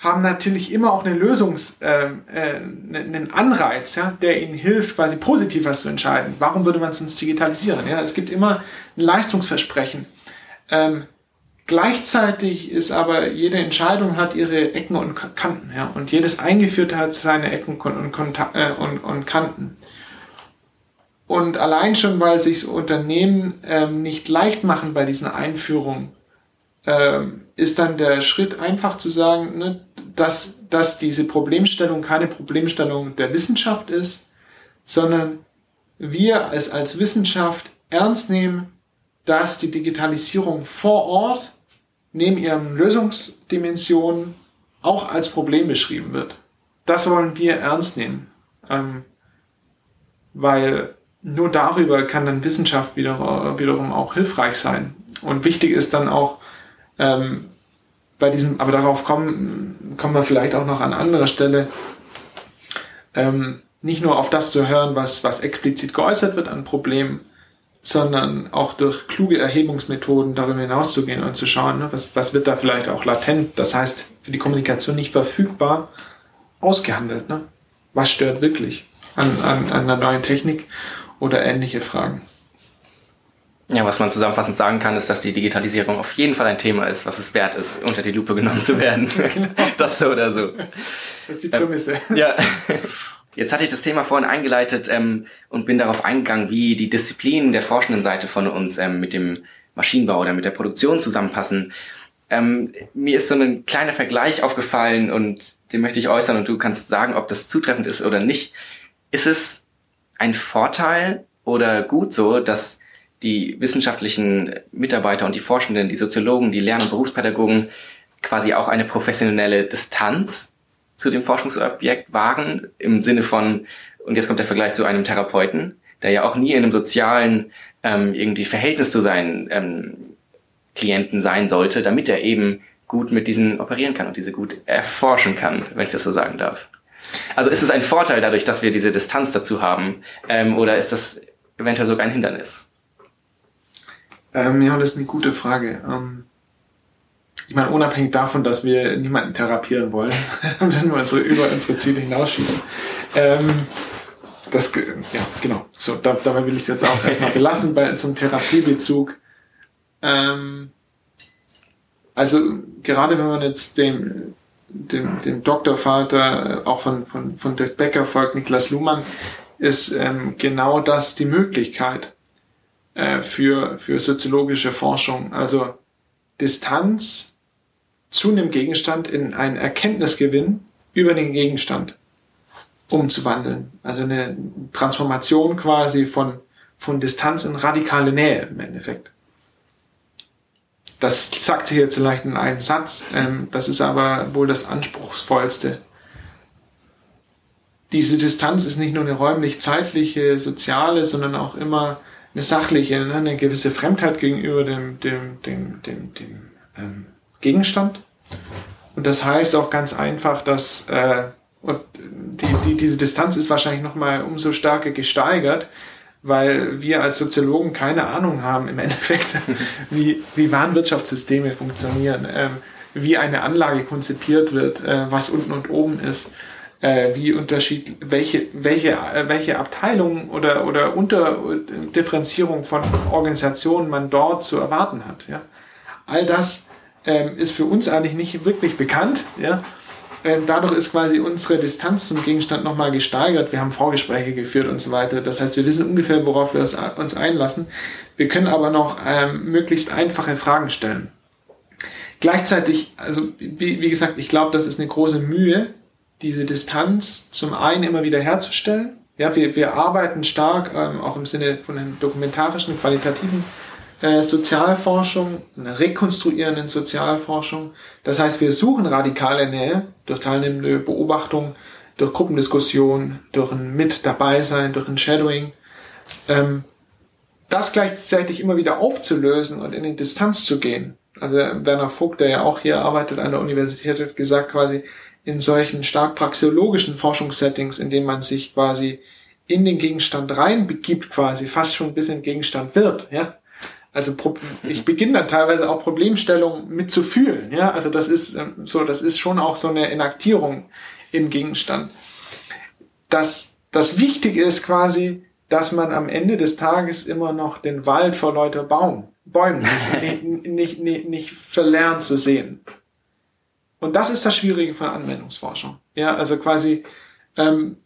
haben natürlich immer auch eine Lösungs, äh, äh, einen Anreiz, ja, der ihnen hilft, quasi positiv was zu entscheiden. Warum würde man es sonst digitalisieren? Ja? Es gibt immer ein Leistungsversprechen. Ähm, gleichzeitig ist aber jede Entscheidung hat ihre Ecken und Kanten, ja, und jedes Eingeführte hat seine Ecken und, äh, und, und Kanten. Und allein schon, weil sich Unternehmen ähm, nicht leicht machen bei diesen Einführungen, ähm, ist dann der Schritt einfach zu sagen, ne, dass, dass diese Problemstellung keine Problemstellung der Wissenschaft ist, sondern wir es als Wissenschaft ernst nehmen, dass die Digitalisierung vor Ort neben ihren Lösungsdimensionen auch als Problem beschrieben wird. Das wollen wir ernst nehmen, ähm, weil nur darüber kann dann Wissenschaft wieder, wiederum auch hilfreich sein. Und wichtig ist dann auch, ähm, bei diesem, aber darauf kommen, kommen wir vielleicht auch noch an anderer Stelle, ähm, nicht nur auf das zu hören, was, was explizit geäußert wird an Problemen, sondern auch durch kluge Erhebungsmethoden darüber hinauszugehen und zu schauen, ne, was, was wird da vielleicht auch latent, das heißt für die Kommunikation nicht verfügbar, ausgehandelt. Ne? Was stört wirklich an, an, an einer neuen Technik oder ähnliche Fragen. Ja, was man zusammenfassend sagen kann, ist, dass die Digitalisierung auf jeden Fall ein Thema ist, was es wert ist, unter die Lupe genommen zu werden. genau. Das so oder so. Das ist die Prämisse. Ähm, ja. Jetzt hatte ich das Thema vorhin eingeleitet ähm, und bin darauf eingegangen, wie die Disziplinen der forschenden Seite von uns ähm, mit dem Maschinenbau oder mit der Produktion zusammenpassen. Ähm, mir ist so ein kleiner Vergleich aufgefallen und den möchte ich äußern und du kannst sagen, ob das zutreffend ist oder nicht. Ist es ein Vorteil oder gut so, dass die wissenschaftlichen Mitarbeiter und die Forschenden, die Soziologen, die Lern- und Berufspädagogen quasi auch eine professionelle Distanz zu dem Forschungsobjekt waren, im Sinne von, und jetzt kommt der Vergleich zu einem Therapeuten, der ja auch nie in einem sozialen ähm, irgendwie Verhältnis zu seinen ähm, Klienten sein sollte, damit er eben gut mit diesen operieren kann und diese gut erforschen kann, wenn ich das so sagen darf. Also ist es ein Vorteil dadurch, dass wir diese Distanz dazu haben, ähm, oder ist das eventuell sogar ein Hindernis? Ähm, ja, das ist eine gute Frage. Ähm, ich meine, unabhängig davon, dass wir niemanden therapieren wollen, wenn wir unsere, über unsere Ziele hinausschießen. Ähm, das, ja, genau. So, da, dabei will ich es jetzt auch erstmal belassen bei, zum Therapiebezug. Ähm, also, gerade wenn man jetzt dem, dem, dem Doktorvater, auch von, von, von Dirk Becker folgt, Niklas Luhmann, ist ähm, genau das die Möglichkeit äh, für, für soziologische Forschung. Also Distanz zu einem Gegenstand in einen Erkenntnisgewinn über den Gegenstand umzuwandeln. Also eine Transformation quasi von, von Distanz in radikale Nähe im Endeffekt. Das sagt sich jetzt vielleicht in einem Satz, ähm, das ist aber wohl das Anspruchsvollste. Diese Distanz ist nicht nur eine räumlich-zeitliche, soziale, sondern auch immer eine sachliche, ne, eine gewisse Fremdheit gegenüber dem, dem, dem, dem, dem ähm, Gegenstand. Und das heißt auch ganz einfach, dass äh, und die, die, diese Distanz ist wahrscheinlich nochmal umso stärker gesteigert, weil wir als Soziologen keine Ahnung haben im Endeffekt, wie, wie Warenwirtschaftssysteme funktionieren, ähm, wie eine Anlage konzipiert wird, äh, was unten und oben ist, äh, wie Unterschied, welche, welche, äh, welche Abteilungen oder, oder Unterdifferenzierung von Organisationen man dort zu erwarten hat. Ja? All das ähm, ist für uns eigentlich nicht wirklich bekannt. Ja? Ähm, dadurch ist quasi unsere Distanz zum Gegenstand nochmal gesteigert. Wir haben Vorgespräche geführt und so weiter. Das heißt, wir wissen ungefähr, worauf wir uns einlassen. Wir können aber noch ähm, möglichst einfache Fragen stellen. Gleichzeitig, also wie, wie gesagt, ich glaube, das ist eine große Mühe, diese Distanz zum einen immer wieder herzustellen. Ja, wir, wir arbeiten stark, ähm, auch im Sinne von den dokumentarischen, qualitativen äh, Sozialforschung, einer rekonstruierenden Sozialforschung. Das heißt, wir suchen radikale Nähe durch teilnehmende Beobachtung, durch Gruppendiskussion, durch ein Mit dabei sein, durch ein Shadowing. Ähm, das gleichzeitig immer wieder aufzulösen und in die Distanz zu gehen. Also Werner Vogt, der ja auch hier arbeitet an der Universität, hat gesagt quasi, in solchen stark praxeologischen Forschungssettings, in denen man sich quasi in den Gegenstand reinbegibt, quasi fast schon bis in Gegenstand wird, ja, also ich beginne dann teilweise auch Problemstellungen mitzufühlen. Ja, also das ist ähm, so, das ist schon auch so eine Enaktierung im Gegenstand. Das, das Wichtige ist quasi, dass man am Ende des Tages immer noch den Wald vor lauter Baum, Bäumen nicht, nicht, nicht, nicht verlernt zu sehen. Und das ist das Schwierige von Anwendungsforschung. Ja, also quasi ähm,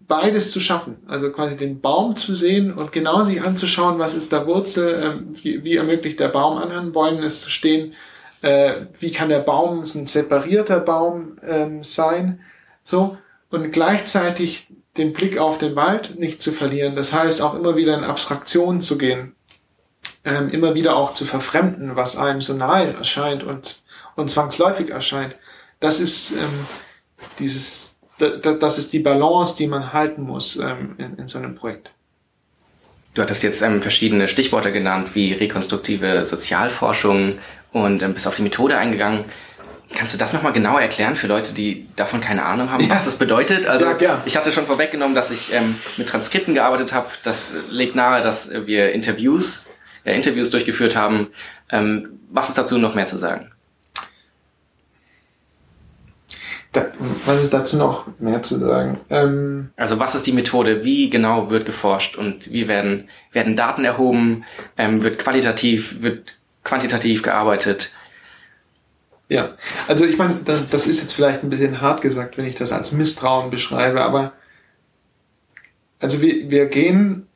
beides zu schaffen. Also quasi den Baum zu sehen und genau sich anzuschauen, was ist der Wurzel, ähm, wie, wie, ermöglicht der Baum anderen Bäumen es zu stehen, äh, wie kann der Baum ein separierter Baum ähm, sein, so und gleichzeitig den Blick auf den Wald nicht zu verlieren. Das heißt auch immer wieder in Abstraktionen zu gehen, ähm, immer wieder auch zu verfremden, was einem so nahe erscheint und, und zwangsläufig erscheint. Das ist ähm, dieses das ist die Balance, die man halten muss ähm, in, in so einem Projekt. Du hattest jetzt ähm, verschiedene Stichworte genannt, wie rekonstruktive Sozialforschung und ähm, bist auf die Methode eingegangen. Kannst du das nochmal genauer erklären für Leute, die davon keine Ahnung haben, ja. was das bedeutet? Also ja, ja. ich hatte schon vorweggenommen, dass ich ähm, mit Transkripten gearbeitet habe. Das legt nahe, dass wir Interviews, äh, Interviews durchgeführt haben. Ähm, was ist dazu noch mehr zu sagen? Da, was ist dazu noch mehr zu sagen? Ähm, also was ist die Methode? Wie genau wird geforscht und wie werden, werden Daten erhoben? Ähm, wird qualitativ, wird quantitativ gearbeitet? Ja, also ich meine, das ist jetzt vielleicht ein bisschen hart gesagt, wenn ich das als Misstrauen beschreibe, aber also wir, wir gehen,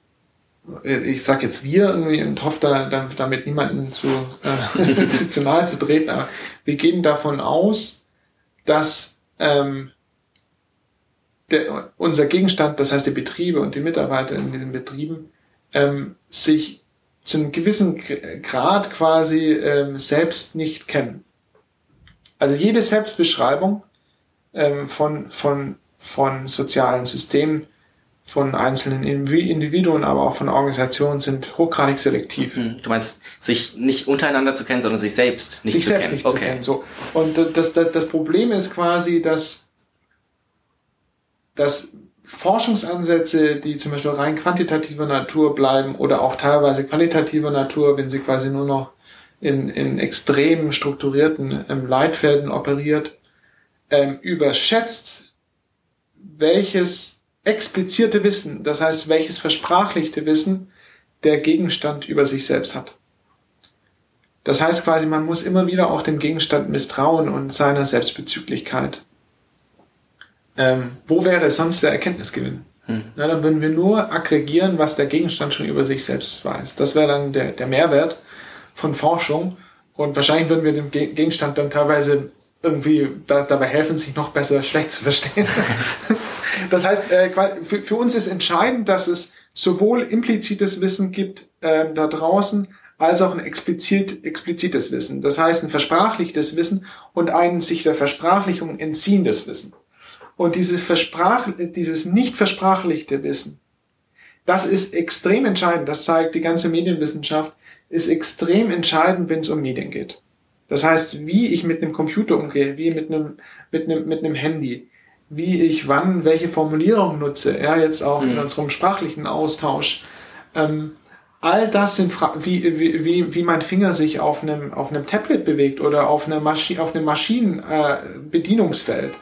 ich sage jetzt wir irgendwie und hoffe da, damit niemanden zu, äh, zu nahe zu treten, aber wir gehen davon aus, dass ähm, der, unser Gegenstand, das heißt die Betriebe und die Mitarbeiter in diesen Betrieben, ähm, sich zu einem gewissen Grad quasi ähm, selbst nicht kennen. Also jede Selbstbeschreibung ähm, von, von, von sozialen Systemen von einzelnen Individuen, aber auch von Organisationen sind hochgradig selektiv. Hm, du meinst, sich nicht untereinander zu kennen, sondern sich selbst nicht sich zu selbst kennen. Nicht okay. zu kennen. So. Und das, das, das Problem ist quasi, dass, dass Forschungsansätze, die zum Beispiel rein quantitativer Natur bleiben oder auch teilweise qualitativer Natur, wenn sie quasi nur noch in, in extrem strukturierten ähm, Leitfäden operiert, ähm, überschätzt, welches explizierte Wissen, das heißt, welches versprachlichte Wissen der Gegenstand über sich selbst hat. Das heißt quasi, man muss immer wieder auch dem Gegenstand misstrauen und seiner Selbstbezüglichkeit. Ähm, wo wäre sonst der Erkenntnisgewinn? Hm. Na, dann würden wir nur aggregieren, was der Gegenstand schon über sich selbst weiß. Das wäre dann der, der Mehrwert von Forschung. Und wahrscheinlich würden wir dem Gegenstand dann teilweise irgendwie da, dabei helfen, sich noch besser schlecht zu verstehen. Das heißt, äh, für, für uns ist entscheidend, dass es sowohl implizites Wissen gibt äh, da draußen, als auch ein explizit, explizites Wissen. Das heißt, ein versprachlichtes Wissen und ein sich der Versprachlichung entziehendes Wissen. Und dieses, Versprach, dieses nicht versprachlichte Wissen, das ist extrem entscheidend. Das zeigt die ganze Medienwissenschaft, ist extrem entscheidend, wenn es um Medien geht. Das heißt, wie ich mit einem Computer umgehe, wie mit einem, mit einem, mit einem Handy, wie ich wann welche Formulierung nutze, ja, jetzt auch mhm. in unserem sprachlichen Austausch. Ähm, all das sind Fra wie, wie, wie, wie mein Finger sich auf einem, auf einem Tablet bewegt oder auf, einer Maschi auf einem Maschinenbedienungsfeld. Äh,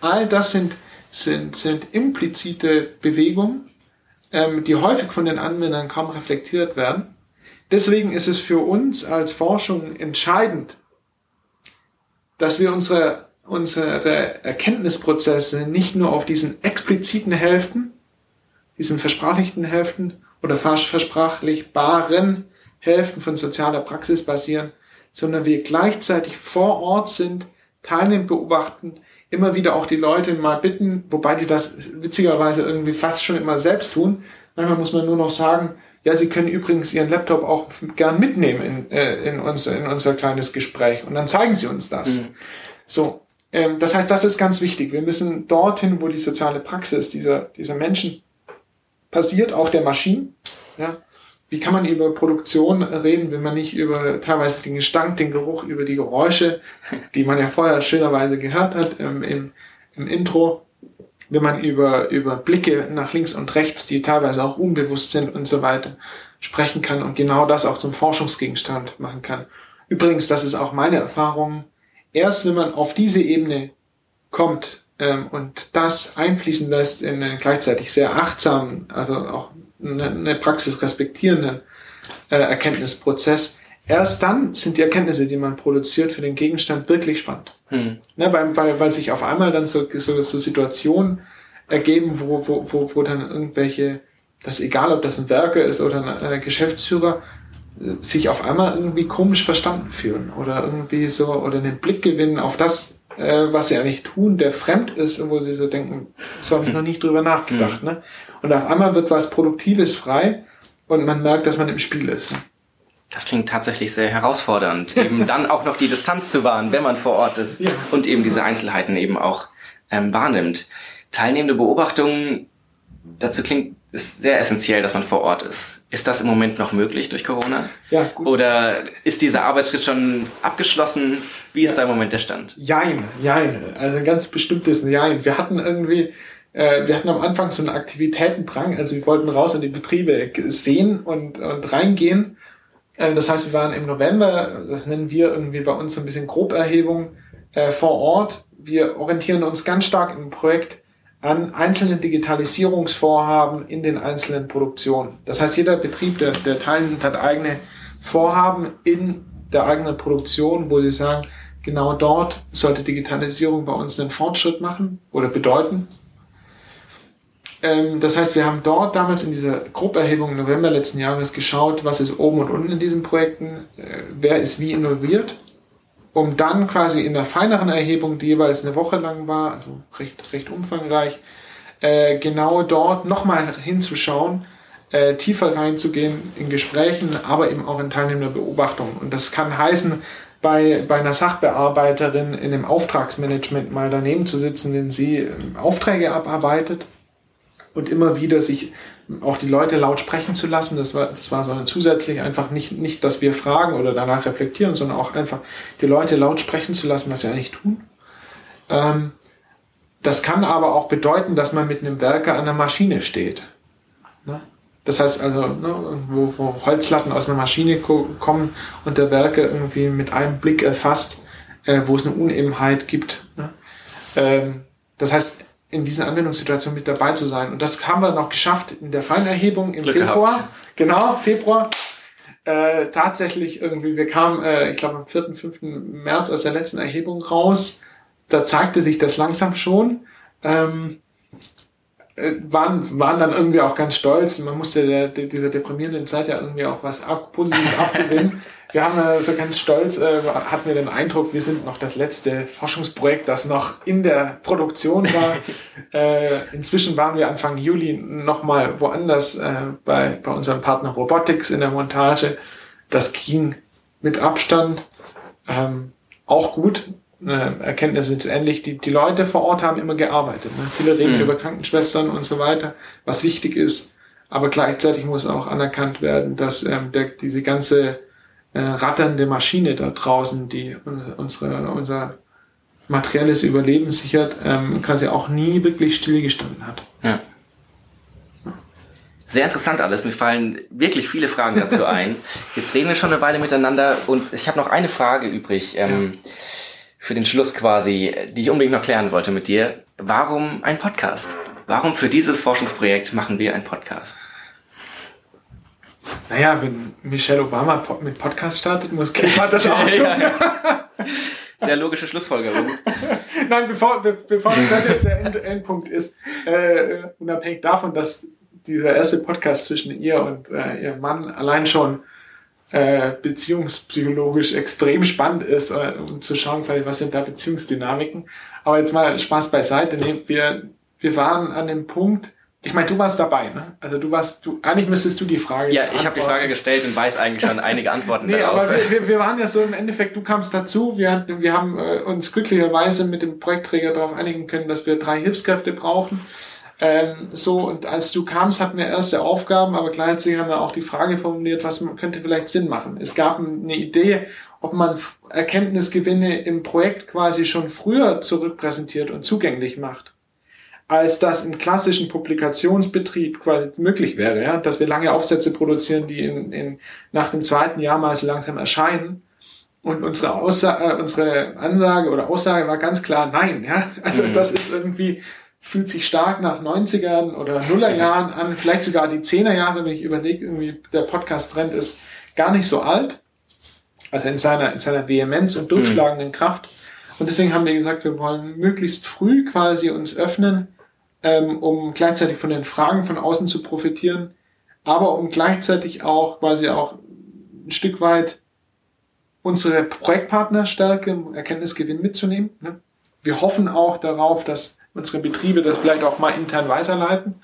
all das sind, sind, sind implizite Bewegungen, ähm, die häufig von den Anwendern kaum reflektiert werden. Deswegen ist es für uns als Forschung entscheidend, dass wir unsere unsere Erkenntnisprozesse nicht nur auf diesen expliziten Hälften, diesen versprachlichten Hälften oder versprachlichbaren Hälften von sozialer Praxis basieren, sondern wir gleichzeitig vor Ort sind, teilnehmend beobachten, immer wieder auch die Leute mal bitten, wobei die das witzigerweise irgendwie fast schon immer selbst tun. Manchmal muss man nur noch sagen, ja, Sie können übrigens Ihren Laptop auch gern mitnehmen in, äh, in, unser, in unser kleines Gespräch und dann zeigen Sie uns das. Mhm. So, ähm, das heißt, das ist ganz wichtig. Wir müssen dorthin, wo die soziale Praxis dieser, dieser Menschen passiert, auch der Maschinen. Ja? Wie kann man über Produktion reden, wenn man nicht über teilweise den Gestank, den Geruch, über die Geräusche, die man ja vorher schönerweise gehört hat ähm, im, im Intro, wenn man über, über Blicke nach links und rechts, die teilweise auch unbewusst sind und so weiter, sprechen kann und genau das auch zum Forschungsgegenstand machen kann. Übrigens, das ist auch meine Erfahrung, erst wenn man auf diese Ebene kommt ähm, und das einfließen lässt in einen gleichzeitig sehr achtsamen, also auch eine, eine Praxis respektierenden äh, Erkenntnisprozess, erst dann sind die Erkenntnisse, die man produziert, für den Gegenstand wirklich spannend. Hm. Ne, weil, weil, weil sich auf einmal dann so, so, so Situationen ergeben, wo, wo, wo, wo dann irgendwelche, das egal ob das ein Werker ist oder ein äh, Geschäftsführer, sich auf einmal irgendwie komisch verstanden fühlen oder irgendwie so oder einen Blick gewinnen auf das, äh, was sie eigentlich tun, der fremd ist und wo sie so denken, so habe ich noch nicht drüber nachgedacht. Mhm. Ne? Und auf einmal wird was Produktives frei und man merkt, dass man im Spiel ist. Ne? Das klingt tatsächlich sehr herausfordernd, eben dann auch noch die Distanz zu wahren, wenn man vor Ort ist ja. und eben diese Einzelheiten eben auch ähm, wahrnimmt. Teilnehmende Beobachtungen, dazu klingt ist sehr essentiell, dass man vor Ort ist. Ist das im Moment noch möglich durch Corona? Ja, gut. Oder ist dieser Arbeitsschritt schon abgeschlossen? Wie ist ja. da im Moment der Stand? Jein, jein. Also ein ganz bestimmtes Jein. Wir hatten irgendwie, äh, wir hatten am Anfang so einen Aktivitätendrang. Also wir wollten raus in die Betriebe sehen und, und reingehen. Äh, das heißt, wir waren im November, das nennen wir irgendwie bei uns so ein bisschen Groberhebung äh, vor Ort. Wir orientieren uns ganz stark im Projekt an einzelnen Digitalisierungsvorhaben in den einzelnen Produktionen. Das heißt, jeder Betrieb, der, der teilnimmt, hat eigene Vorhaben in der eigenen Produktion, wo sie sagen, genau dort sollte Digitalisierung bei uns einen Fortschritt machen oder bedeuten. Ähm, das heißt, wir haben dort damals in dieser Grupperhebung im November letzten Jahres geschaut, was ist oben und unten in diesen Projekten, äh, wer ist wie involviert um dann quasi in der feineren Erhebung, die jeweils eine Woche lang war, also recht, recht umfangreich, äh, genau dort nochmal hinzuschauen, äh, tiefer reinzugehen in Gesprächen, aber eben auch in teilnehmender Beobachtung. Und das kann heißen, bei, bei einer Sachbearbeiterin in dem Auftragsmanagement mal daneben zu sitzen, wenn sie ähm, Aufträge abarbeitet und immer wieder sich auch die Leute laut sprechen zu lassen. Das war, das war so ein zusätzlich einfach nicht, nicht, dass wir fragen oder danach reflektieren, sondern auch einfach die Leute laut sprechen zu lassen, was sie eigentlich tun. Ähm, das kann aber auch bedeuten, dass man mit einem Werker an der Maschine steht. Ne? Das heißt also, ne, wo, wo Holzlatten aus einer Maschine kommen und der Werker irgendwie mit einem Blick erfasst, äh, wo es eine Unebenheit gibt. Ne? Ähm, das heißt, in dieser Anwendungssituation mit dabei zu sein. Und das haben wir noch geschafft in der Fallenerhebung im Glück Februar. Gehabt. Genau, Februar. Äh, tatsächlich irgendwie, wir kamen, äh, ich glaube, am 4., 5. März aus der letzten Erhebung raus. Da zeigte sich das langsam schon. Ähm, äh, waren, waren dann irgendwie auch ganz stolz. Man musste der, der, dieser deprimierenden Zeit ja irgendwie auch was ab, Positives abgewinnen. Wir haben äh, so ganz stolz, äh, hatten wir den Eindruck, wir sind noch das letzte Forschungsprojekt, das noch in der Produktion war. äh, inzwischen waren wir Anfang Juli nochmal woanders äh, bei, bei unserem Partner Robotics in der Montage. Das ging mit Abstand ähm, auch gut äh, Erkenntnis ist ähnlich. Die, die Leute vor Ort haben immer gearbeitet. Ne? Viele reden mhm. über Krankenschwestern und so weiter, was wichtig ist. Aber gleichzeitig muss auch anerkannt werden, dass ähm, der, diese ganze äh, ratternde Maschine da draußen, die unsere, unser materielles Überleben sichert, ähm, quasi auch nie wirklich stillgestanden hat. Ja. Sehr interessant alles. Mir fallen wirklich viele Fragen dazu ein. Jetzt reden wir schon eine Weile miteinander und ich habe noch eine Frage übrig. Ähm, ja für den Schluss quasi, die ich unbedingt noch klären wollte mit dir. Warum ein Podcast? Warum für dieses Forschungsprojekt machen wir einen Podcast? Naja, wenn Michelle Obama mit Podcast startet, muss Klimat das auch tun. Sehr logische Schlussfolgerung. Nein, bevor, be, bevor das jetzt der End, Endpunkt ist, äh, unabhängig davon, dass dieser erste Podcast zwischen ihr und äh, ihrem Mann allein schon äh, beziehungspsychologisch extrem spannend ist, äh, um zu schauen, was sind da Beziehungsdynamiken. Aber jetzt mal Spaß beiseite. Nee, wir, wir waren an dem Punkt, ich meine, du warst dabei, ne? Also du warst, du, eigentlich müsstest du die Frage. Ja, ich habe die Frage gestellt und weiß eigentlich schon einige Antworten nee, darauf. aber wir, wir waren ja so im Endeffekt, du kamst dazu, wir, wir haben äh, uns glücklicherweise mit dem Projektträger darauf einigen können, dass wir drei Hilfskräfte brauchen. Ähm, so, und als du kamst, hatten wir erste Aufgaben, aber gleichzeitig haben wir auch die Frage formuliert, was könnte vielleicht Sinn machen. Es gab eine Idee, ob man Erkenntnisgewinne im Projekt quasi schon früher zurückpräsentiert und zugänglich macht, als das im klassischen Publikationsbetrieb quasi möglich wäre, ja, dass wir lange Aufsätze produzieren, die in, in, nach dem zweiten Jahr mal so langsam erscheinen. Und unsere, Aussage, äh, unsere Ansage oder Aussage war ganz klar nein. Ja? Also mhm. das ist irgendwie fühlt sich stark nach 90ern oder Nullerjahren an, vielleicht sogar die 10er Jahre, wenn ich überlege, irgendwie der Podcast-Trend ist gar nicht so alt. Also in seiner, in seiner Vehemenz und durchschlagenden mhm. Kraft. Und deswegen haben wir gesagt, wir wollen möglichst früh quasi uns öffnen, ähm, um gleichzeitig von den Fragen von außen zu profitieren, aber um gleichzeitig auch quasi auch ein Stück weit unsere Projektpartnerstärke, Erkenntnisgewinn mitzunehmen. Ne? Wir hoffen auch darauf, dass unsere Betriebe das vielleicht auch mal intern weiterleiten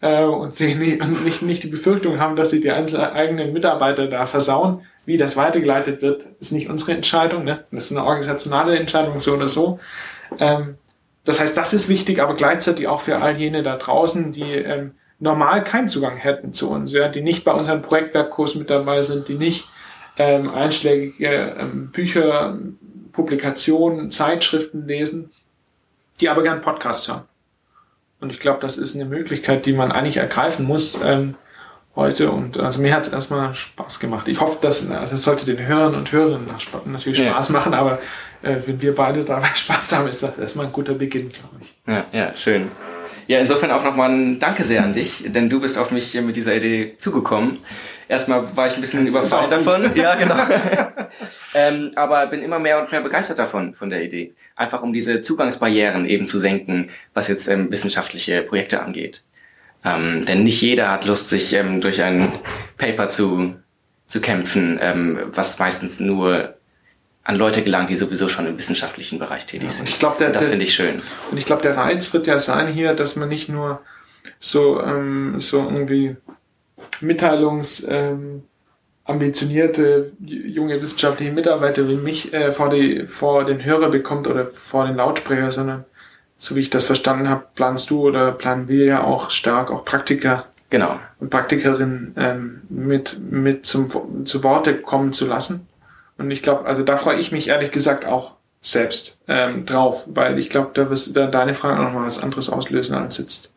äh, und sie nicht, nicht, nicht die Befürchtung haben, dass sie die einzelnen eigenen Mitarbeiter da versauen. Wie das weitergeleitet wird, ist nicht unsere Entscheidung. Ne? Das ist eine organisationale Entscheidung, so oder so. Ähm, das heißt, das ist wichtig, aber gleichzeitig auch für all jene da draußen, die ähm, normal keinen Zugang hätten zu uns, ja, die nicht bei unseren Projektwerkkurs mit dabei sind, die nicht ähm, einschlägige ähm, Bücher, Publikationen, Zeitschriften lesen, die aber gern Podcasts hören. Und ich glaube, das ist eine Möglichkeit, die man eigentlich ergreifen muss ähm, heute. Und also mir hat es erstmal Spaß gemacht. Ich hoffe, dass also es sollte den Hörern und Hörerinnen natürlich Spaß ja. machen, aber äh, wenn wir beide dabei Spaß haben, ist das erstmal ein guter Beginn, glaube ich. Ja, ja, schön. Ja, insofern auch nochmal ein Danke sehr an dich, denn du bist auf mich hier mit dieser Idee zugekommen. Erstmal war ich ein bisschen das überfallen davon. Ja, genau. ähm, aber bin immer mehr und mehr begeistert davon, von der Idee. Einfach um diese Zugangsbarrieren eben zu senken, was jetzt ähm, wissenschaftliche Projekte angeht. Ähm, denn nicht jeder hat Lust, sich ähm, durch ein Paper zu, zu kämpfen, ähm, was meistens nur an Leute gelangt, die sowieso schon im wissenschaftlichen Bereich tätig sind. ich glaub, der, das finde ich schön. Und ich glaube, der Reiz wird ja sein hier, dass man nicht nur so, ähm, so irgendwie Mitteilungs ähm, ambitionierte junge wissenschaftliche Mitarbeiter wie mich äh, vor, die, vor den Hörer bekommt oder vor den Lautsprecher, sondern so wie ich das verstanden habe, planst du oder planen wir ja auch stark auch Praktiker Genau. und Praktikerinnen ähm, mit, mit zum, zu Worte kommen zu lassen. Und ich glaube, also da freue ich mich ehrlich gesagt auch selbst ähm, drauf, weil ich glaube, da wirst- werden deine Fragen noch mal was anderes auslösen als jetzt,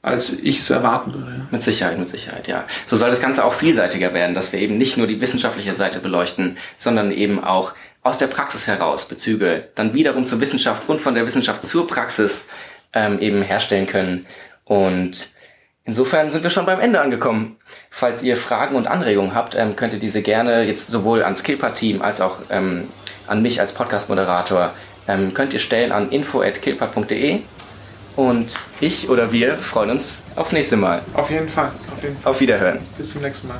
als ich es erwarten würde. Mit Sicherheit, mit Sicherheit, ja. So soll das Ganze auch vielseitiger werden, dass wir eben nicht nur die wissenschaftliche Seite beleuchten, sondern eben auch aus der Praxis heraus Bezüge dann wiederum zur Wissenschaft und von der Wissenschaft zur Praxis ähm, eben herstellen können. Und insofern sind wir schon beim Ende angekommen. Falls ihr Fragen und Anregungen habt, ähm, könnt ihr diese gerne jetzt sowohl ans Skillpad-Team als auch ähm, an mich als Podcast-Moderator ähm, könnt ihr stellen an info.killpad.de und ich oder wir freuen uns aufs nächste Mal. Auf jeden Fall, auf jeden Fall. Auf Wiederhören. Bis zum nächsten Mal.